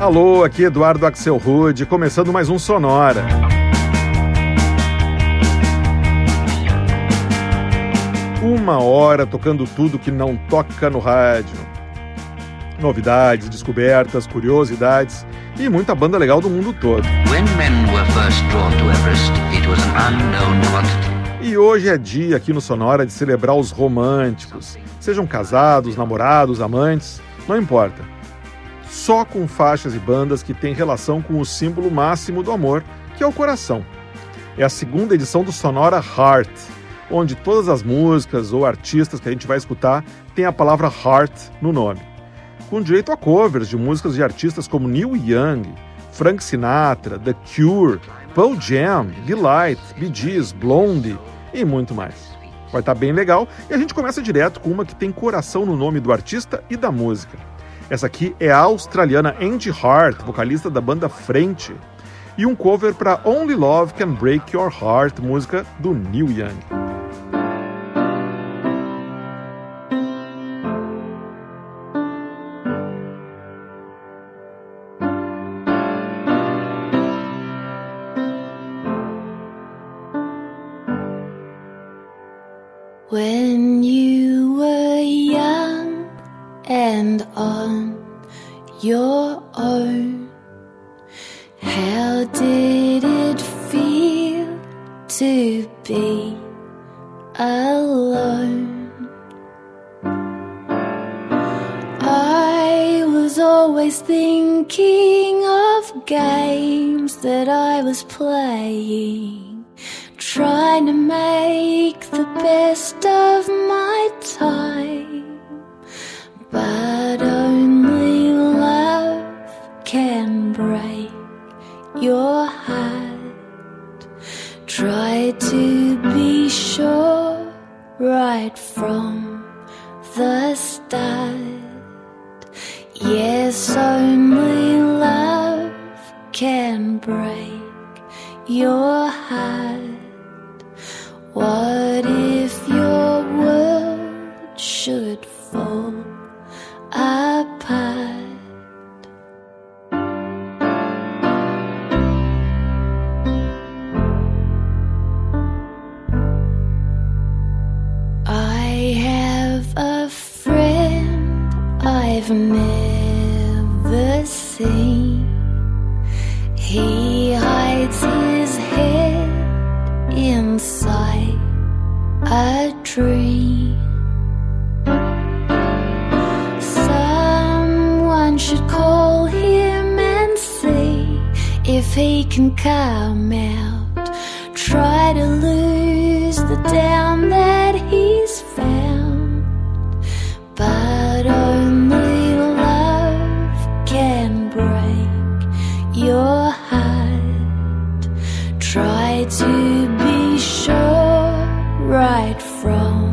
Alô, aqui Eduardo Axel Rude, começando mais um Sonora. Uma hora tocando tudo que não toca no rádio. Novidades, descobertas, curiosidades e muita banda legal do mundo todo. E hoje é dia aqui no Sonora de celebrar os românticos. Sejam casados, namorados, amantes, não importa. Só com faixas e bandas que têm relação com o símbolo máximo do amor, que é o coração. É a segunda edição do Sonora Heart, onde todas as músicas ou artistas que a gente vai escutar têm a palavra heart no nome. Com direito a covers de músicas de artistas como Neil Young, Frank Sinatra, The Cure, Pearl Jam, Delight, Bee Gees, Blondie e muito mais. Vai estar tá bem legal e a gente começa direto com uma que tem coração no nome do artista e da música. Essa aqui é a australiana Angie Hart, vocalista da banda Frente, e um cover para Only Love Can Break Your Heart, música do Neil Young. alone. I was always thinking of games that I was playing, trying to make the best of my time, but only love can break your Dios. hide from.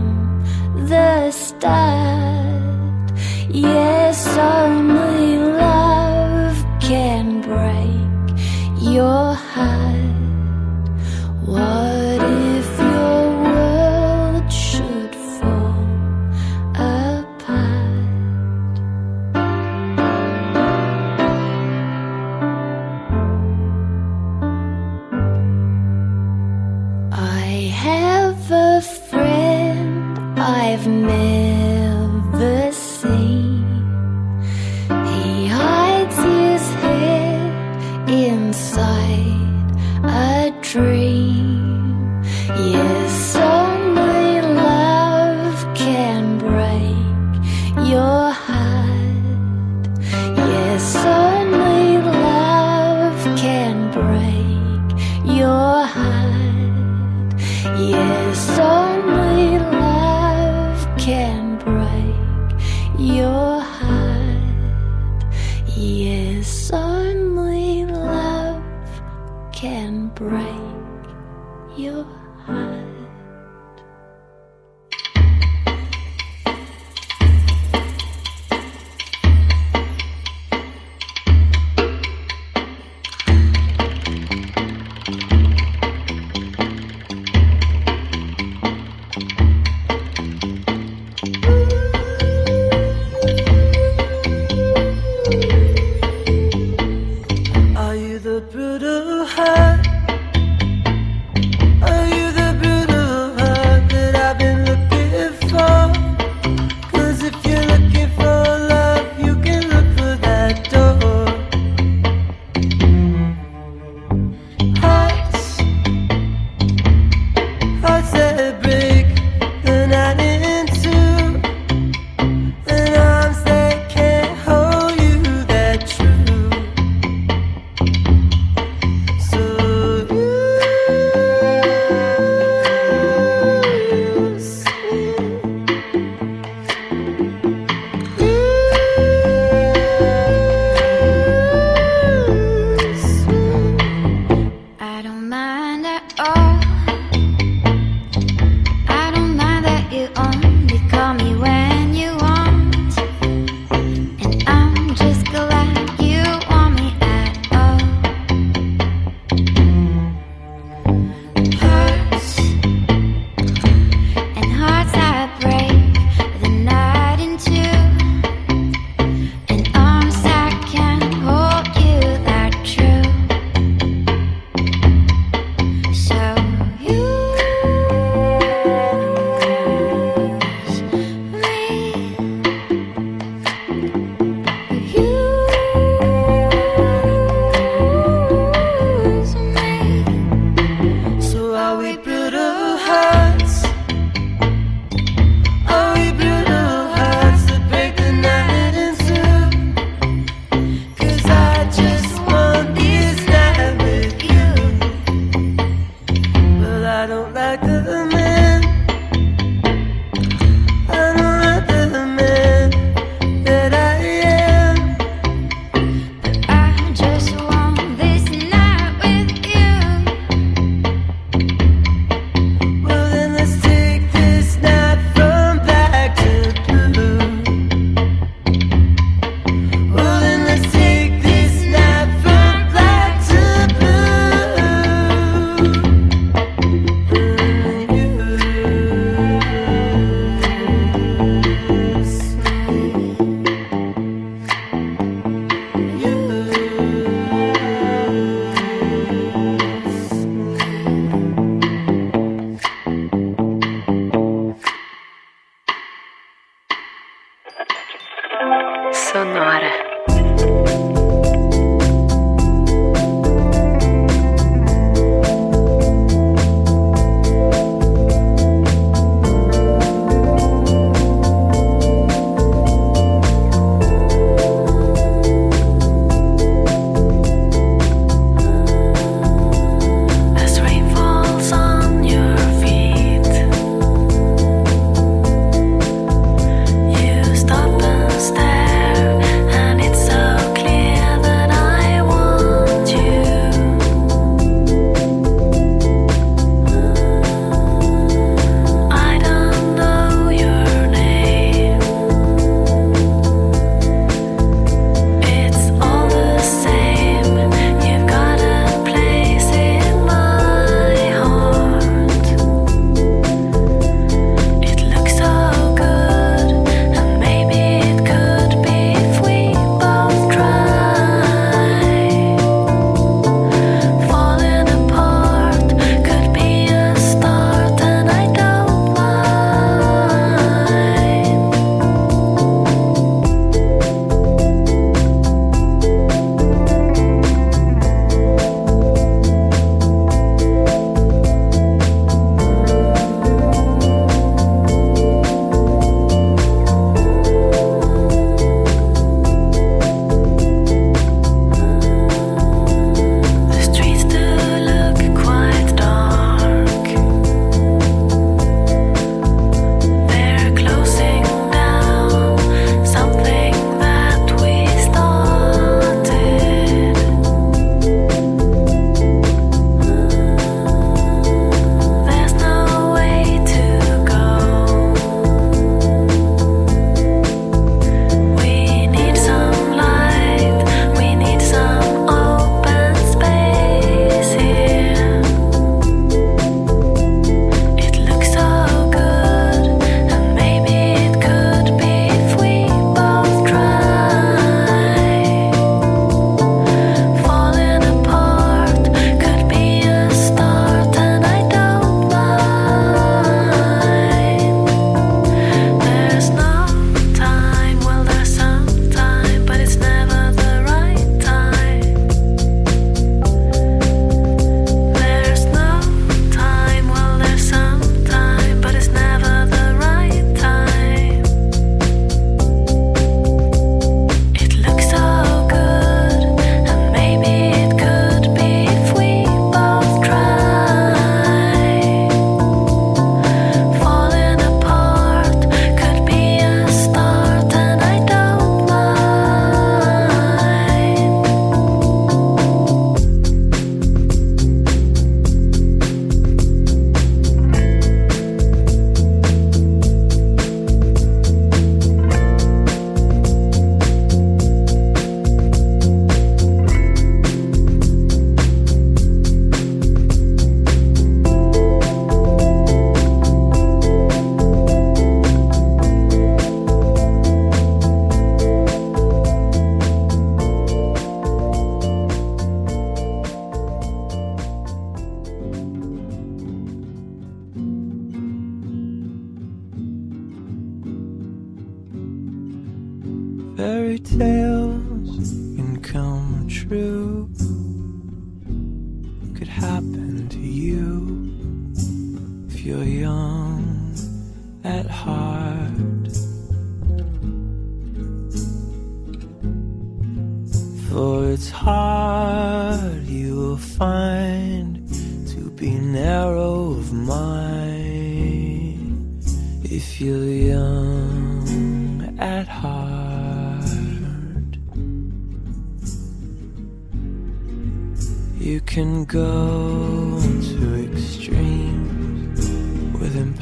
I don't like the man.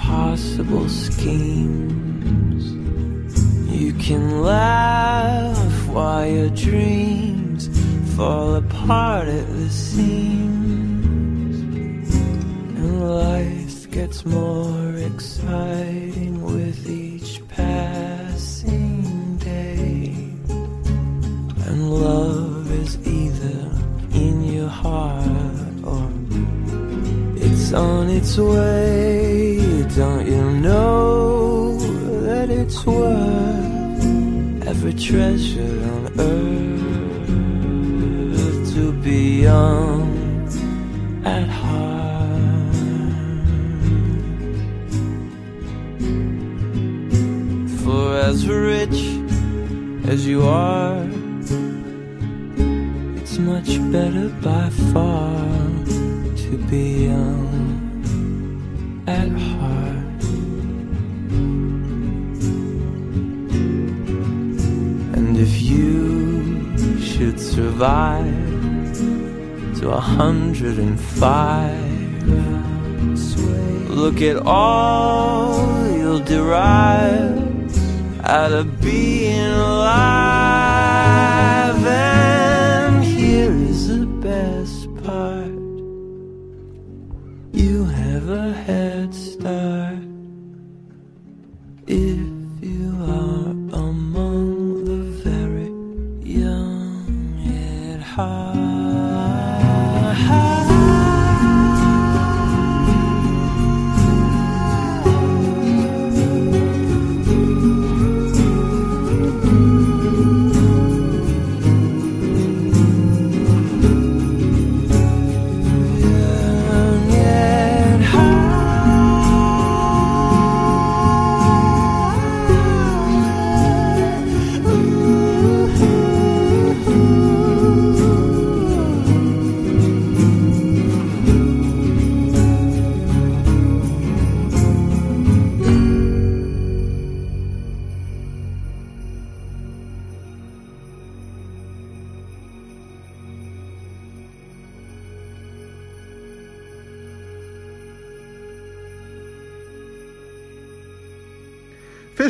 Possible schemes. You can laugh while your dreams fall apart at the seams. And life gets more exciting with each passing day. And love is either in your heart or it's on its way. Don't you know that it's worth every treasure on earth to be young at heart? For as rich as you are, it's much better by far to be young at heart. Survive to a hundred and five, look at all you'll derive out of being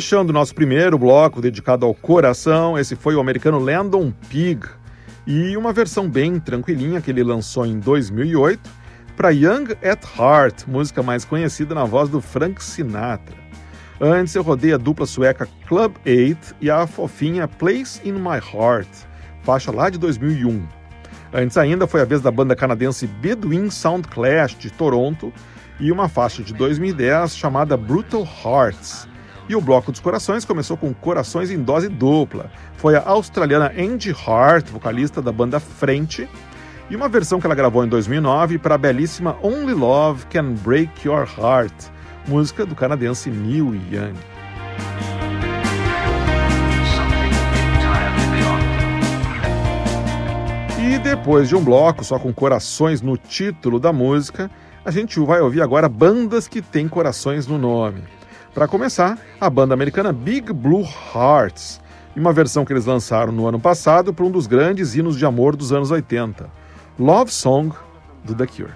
Fechando nosso primeiro bloco dedicado ao coração, esse foi o americano Landon Pig e uma versão bem tranquilinha que ele lançou em 2008 para Young at Heart, música mais conhecida na voz do Frank Sinatra. Antes eu rodei a dupla sueca Club 8 e a fofinha Place in My Heart, faixa lá de 2001. Antes ainda foi a vez da banda canadense Bedouin Sound Clash de Toronto e uma faixa de 2010 chamada Brutal Hearts. E o Bloco dos Corações começou com Corações em dose dupla. Foi a australiana Angie Hart, vocalista da banda Frente, e uma versão que ela gravou em 2009 para a belíssima Only Love Can Break Your Heart, música do canadense Neil Young. E depois de um bloco só com corações no título da música, a gente vai ouvir agora bandas que têm corações no nome. Para começar, a banda americana Big Blue Hearts, em uma versão que eles lançaram no ano passado para um dos grandes hinos de amor dos anos 80, Love Song do The Cure.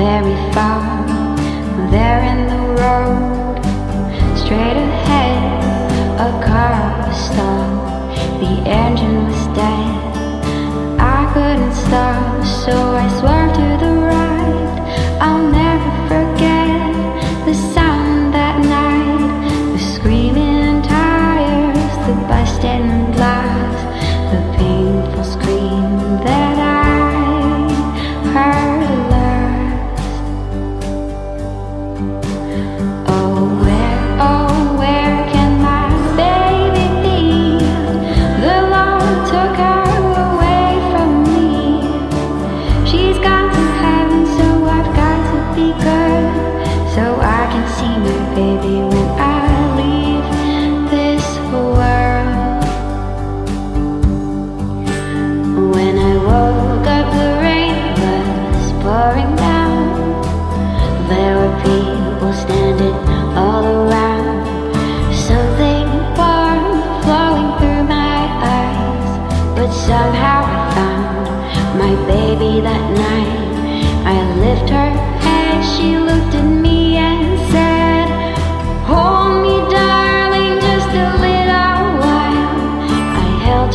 very far. There in the road, straight ahead, a car was stalled. The engine was dead. I couldn't stop, so I swerved.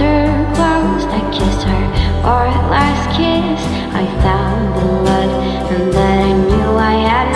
her clothes, I kissed her for a last kiss. I found the love, and then I knew I had.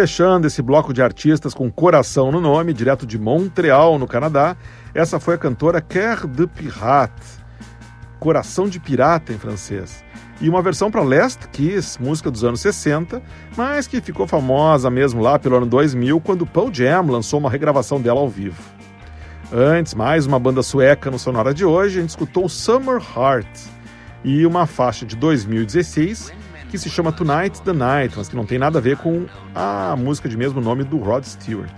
Fechando esse bloco de artistas com coração no nome, direto de Montreal, no Canadá, essa foi a cantora Cœur de Pirate, Coração de Pirata em francês, e uma versão para Last Kiss, música dos anos 60, mas que ficou famosa mesmo lá pelo ano 2000, quando Pearl Jam lançou uma regravação dela ao vivo. Antes, mais uma banda sueca no Sonora de hoje, a gente escutou Summer Heart. E uma faixa de 2016 que se chama Tonight the Night, mas que não tem nada a ver com a música de mesmo nome do Rod Stewart.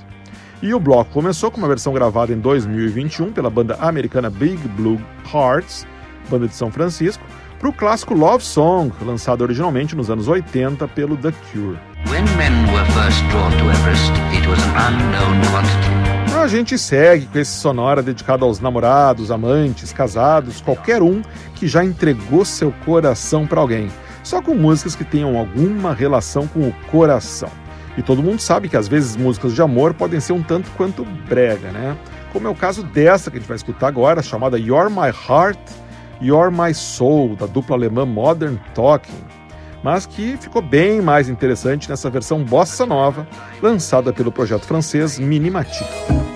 E o bloco começou com uma versão gravada em 2021 pela banda americana Big Blue Hearts, banda de São Francisco, para o clássico Love Song, lançado originalmente nos anos 80 pelo The Cure. A gente segue com esse sonora dedicado aos namorados, amantes, casados, qualquer um que já entregou seu coração para alguém só com músicas que tenham alguma relação com o coração. E todo mundo sabe que às vezes músicas de amor podem ser um tanto quanto brega, né? Como é o caso dessa que a gente vai escutar agora, chamada You're My Heart, You're My Soul, da dupla alemã Modern Talking, mas que ficou bem mais interessante nessa versão bossa nova, lançada pelo projeto francês Minimatic.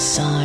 And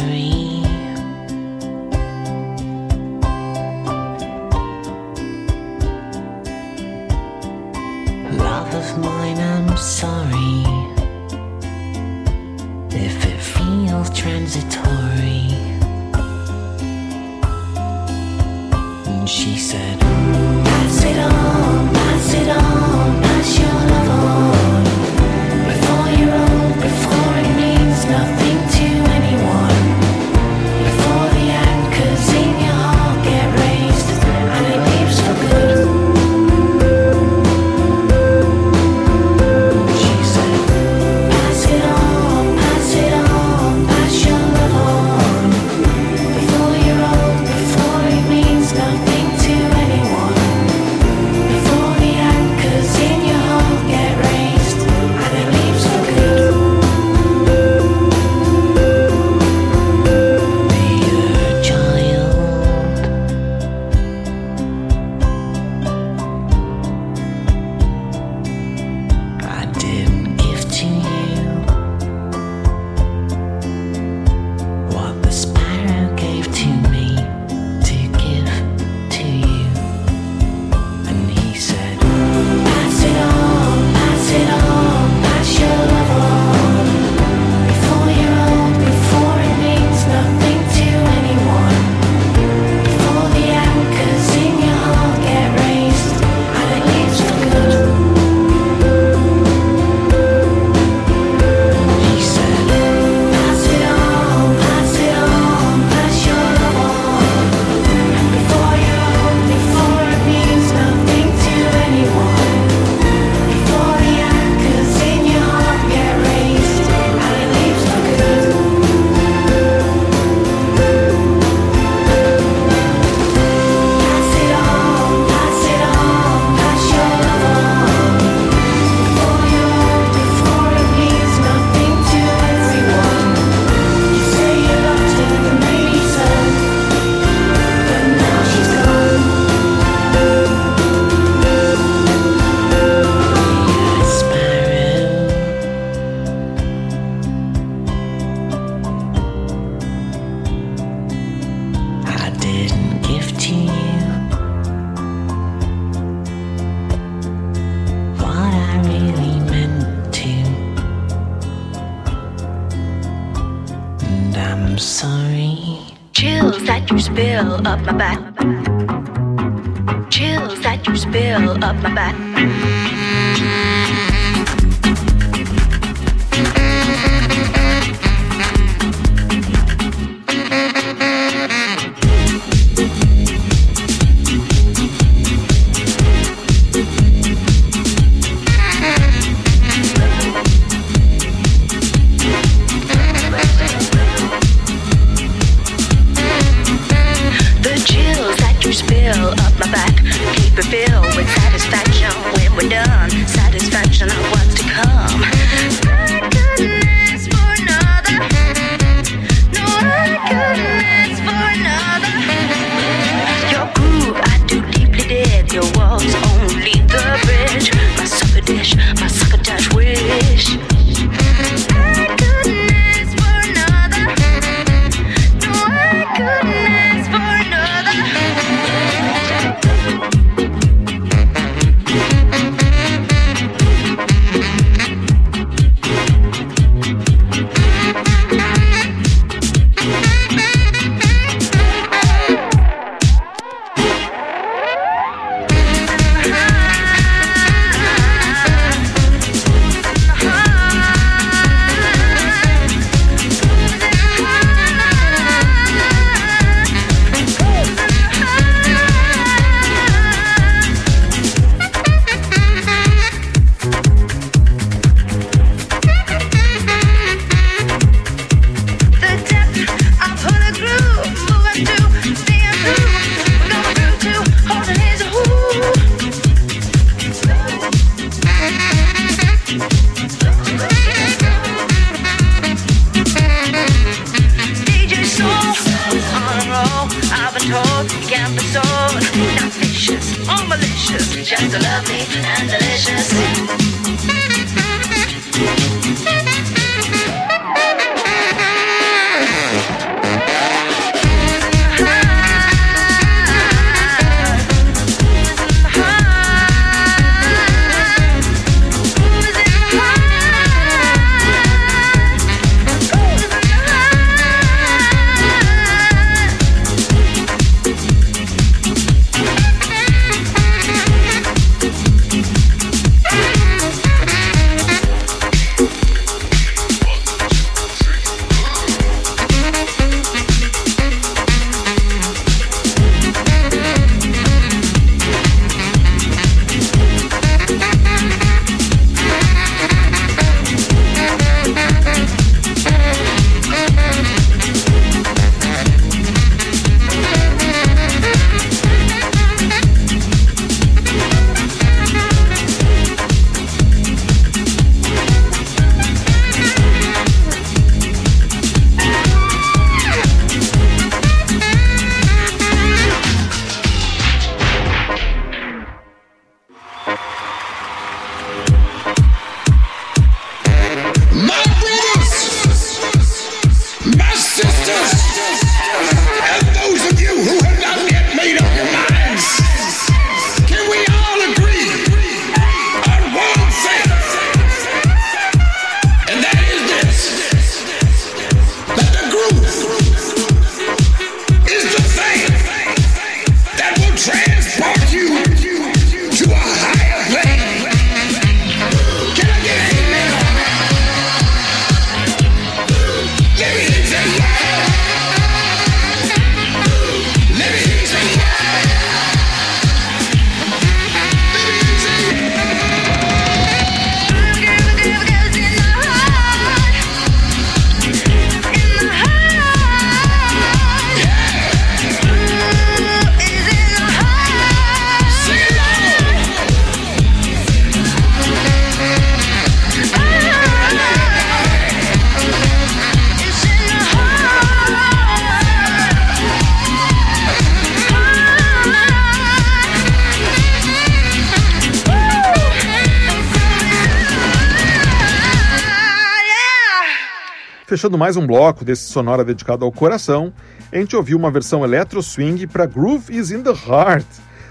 Fechando mais um bloco desse sonora dedicado ao coração, a gente ouviu uma versão electro swing para Groove is in the Heart,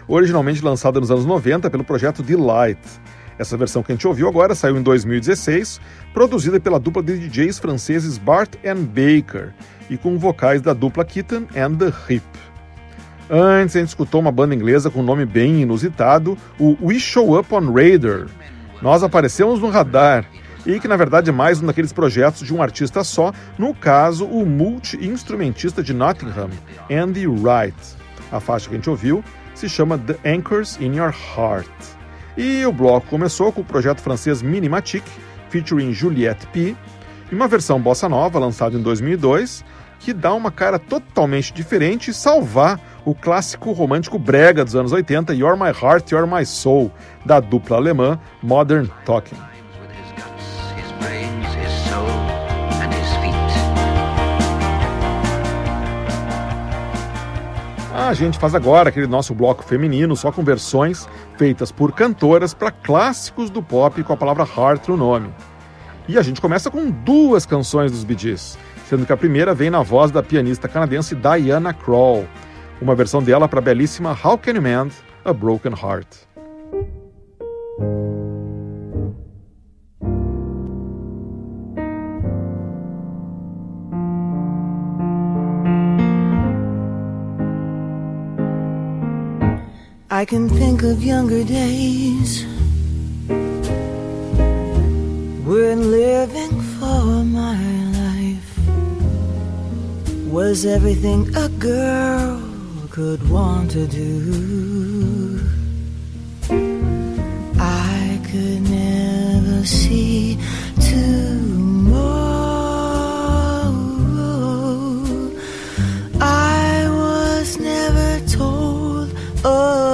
originalmente lançada nos anos 90 pelo projeto Delight. Essa versão que a gente ouviu agora saiu em 2016, produzida pela dupla de DJs franceses Bart and Baker e com vocais da dupla Kitten and the Hip. Antes a gente escutou uma banda inglesa com um nome bem inusitado, o We Show Up on Radar. Nós aparecemos no radar, e que na verdade é mais um daqueles projetos de um artista só, no caso o multi-instrumentista de Nottingham, Andy Wright. A faixa que a gente ouviu se chama The Anchors in Your Heart. E o bloco começou com o projeto francês Minimatic, featuring Juliette P, e uma versão bossa nova lançada em 2002, que dá uma cara totalmente diferente e salvar o clássico romântico brega dos anos 80, You're My Heart, You're My Soul, da dupla alemã Modern Talking. A gente faz agora aquele nosso bloco feminino só com versões feitas por cantoras para clássicos do pop com a palavra heart no nome. E a gente começa com duas canções dos Bee Gees, sendo que a primeira vem na voz da pianista canadense Diana Krall, uma versão dela para a belíssima How Can You Mend a Broken Heart. I can think of younger days when living for my life was everything a girl could want to do. I could never see tomorrow. I was never told about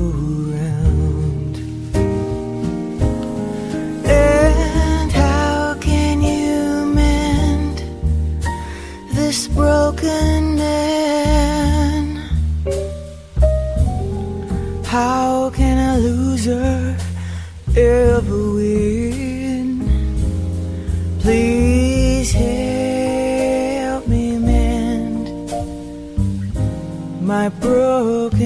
ever win. Please help me mend my broken.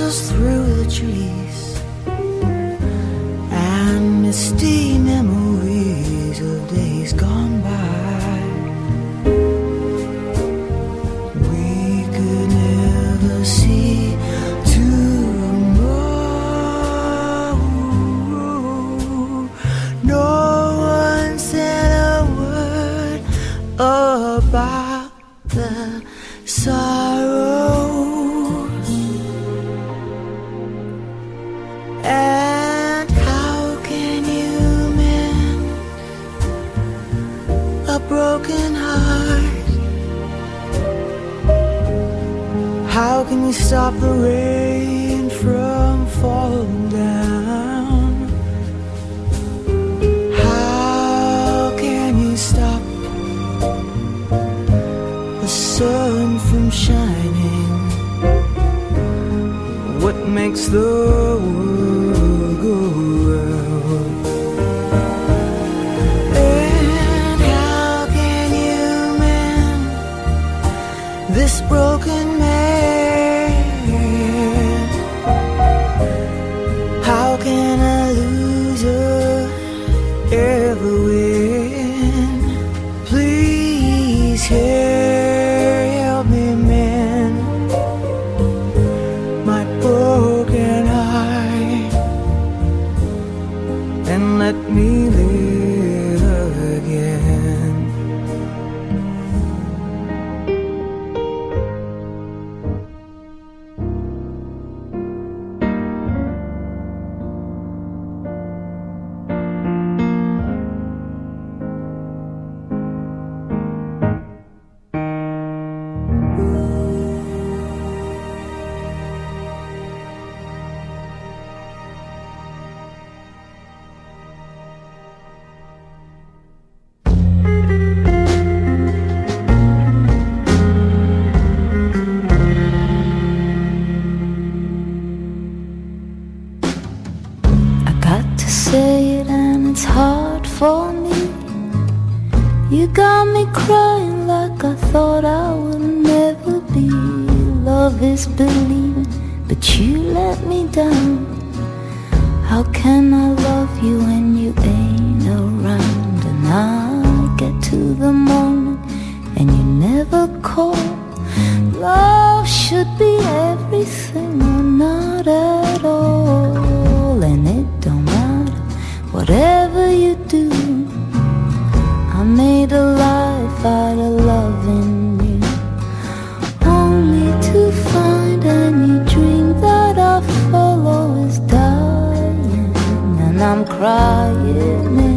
us through. makes the world should be everything or not at all. And it don't matter, whatever you do. I made a life out of loving you. Only to find any dream that I follow is dying. And I'm crying.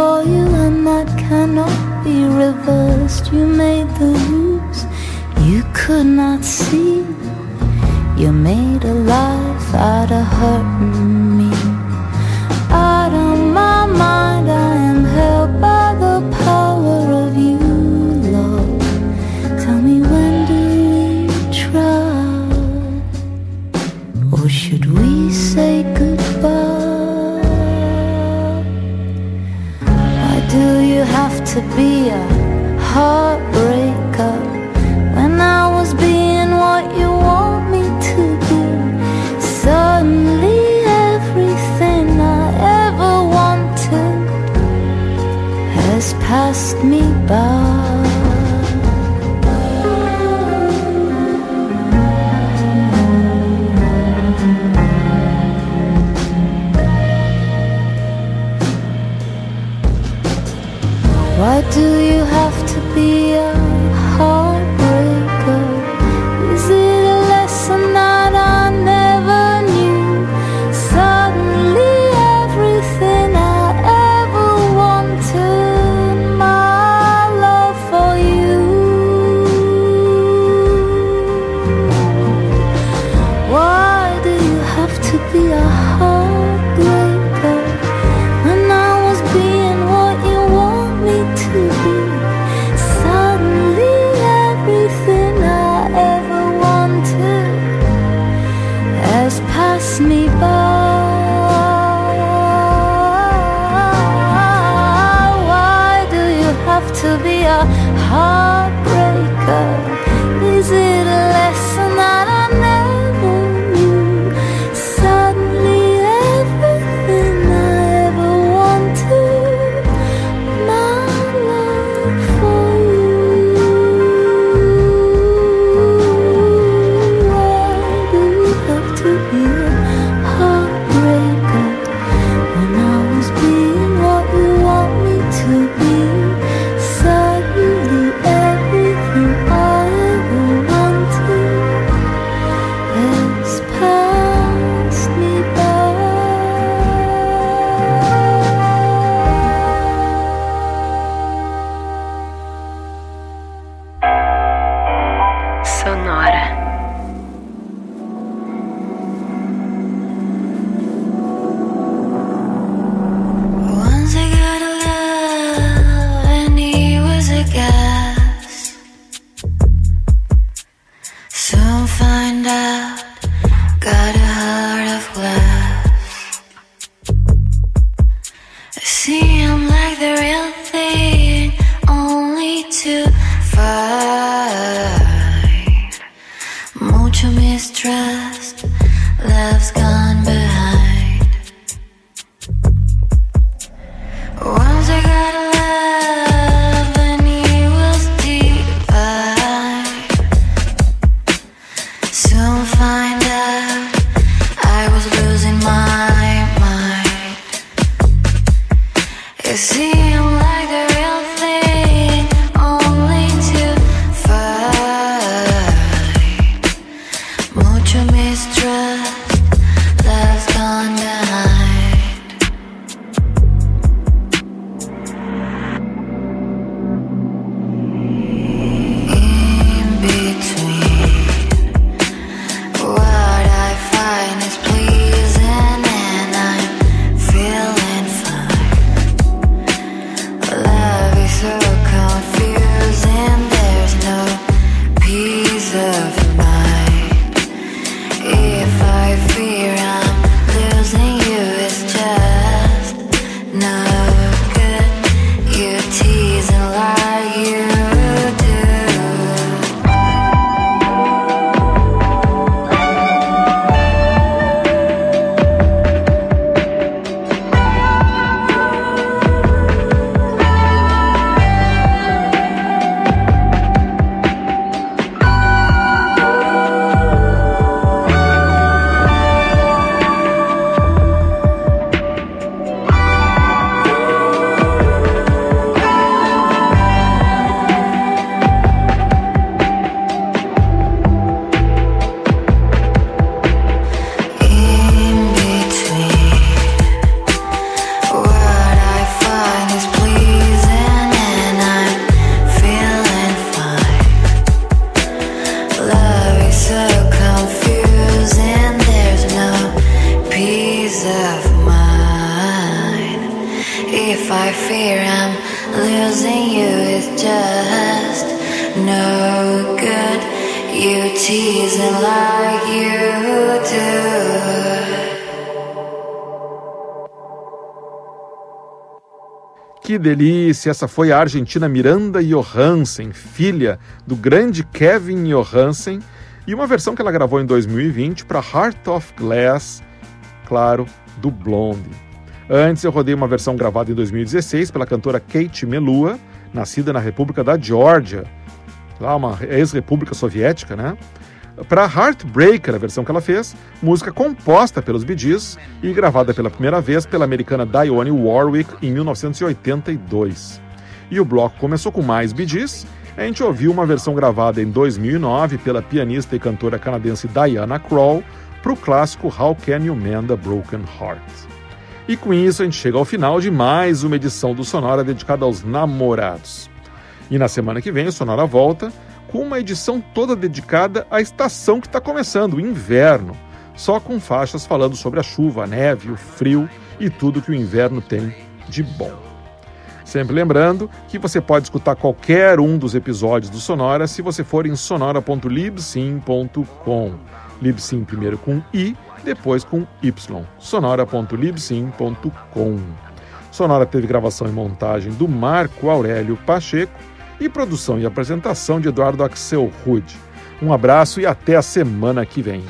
For you, and that cannot be reversed. You made the rules you could not see. You made a life out of hurting to be a heartbreaker to be a heartbreaker. assim I fear I'm losing you is just no good. You teasing like you do. Que delícia! Essa foi a argentina Miranda Johansen, filha do grande Kevin Johansen, e uma versão que ela gravou em 2020 para Heart of Glass, claro, do Blonde. Antes eu rodei uma versão gravada em 2016 pela cantora Kate Melua, nascida na República da Geórgia, lá uma ex-república soviética, né? Para Heartbreaker, a versão que ela fez, música composta pelos Bee Gees e gravada pela primeira vez pela americana Dionne Warwick em 1982. E o bloco começou com mais Bee Gees, a gente ouviu uma versão gravada em 2009 pela pianista e cantora canadense Diana Krall para o clássico How Can You Mend a Broken Heart. E com isso a gente chega ao final de mais uma edição do Sonora dedicada aos namorados. E na semana que vem o Sonora volta com uma edição toda dedicada à estação que está começando, o inverno, só com faixas falando sobre a chuva, a neve, o frio e tudo que o inverno tem de bom. Sempre lembrando que você pode escutar qualquer um dos episódios do Sonora se você for em sonora.libsim.com. Libsim primeiro com I, depois com Y. sonora.libsim.com. Sonora teve gravação e montagem do Marco Aurélio Pacheco e produção e apresentação de Eduardo Axel Rude. Um abraço e até a semana que vem.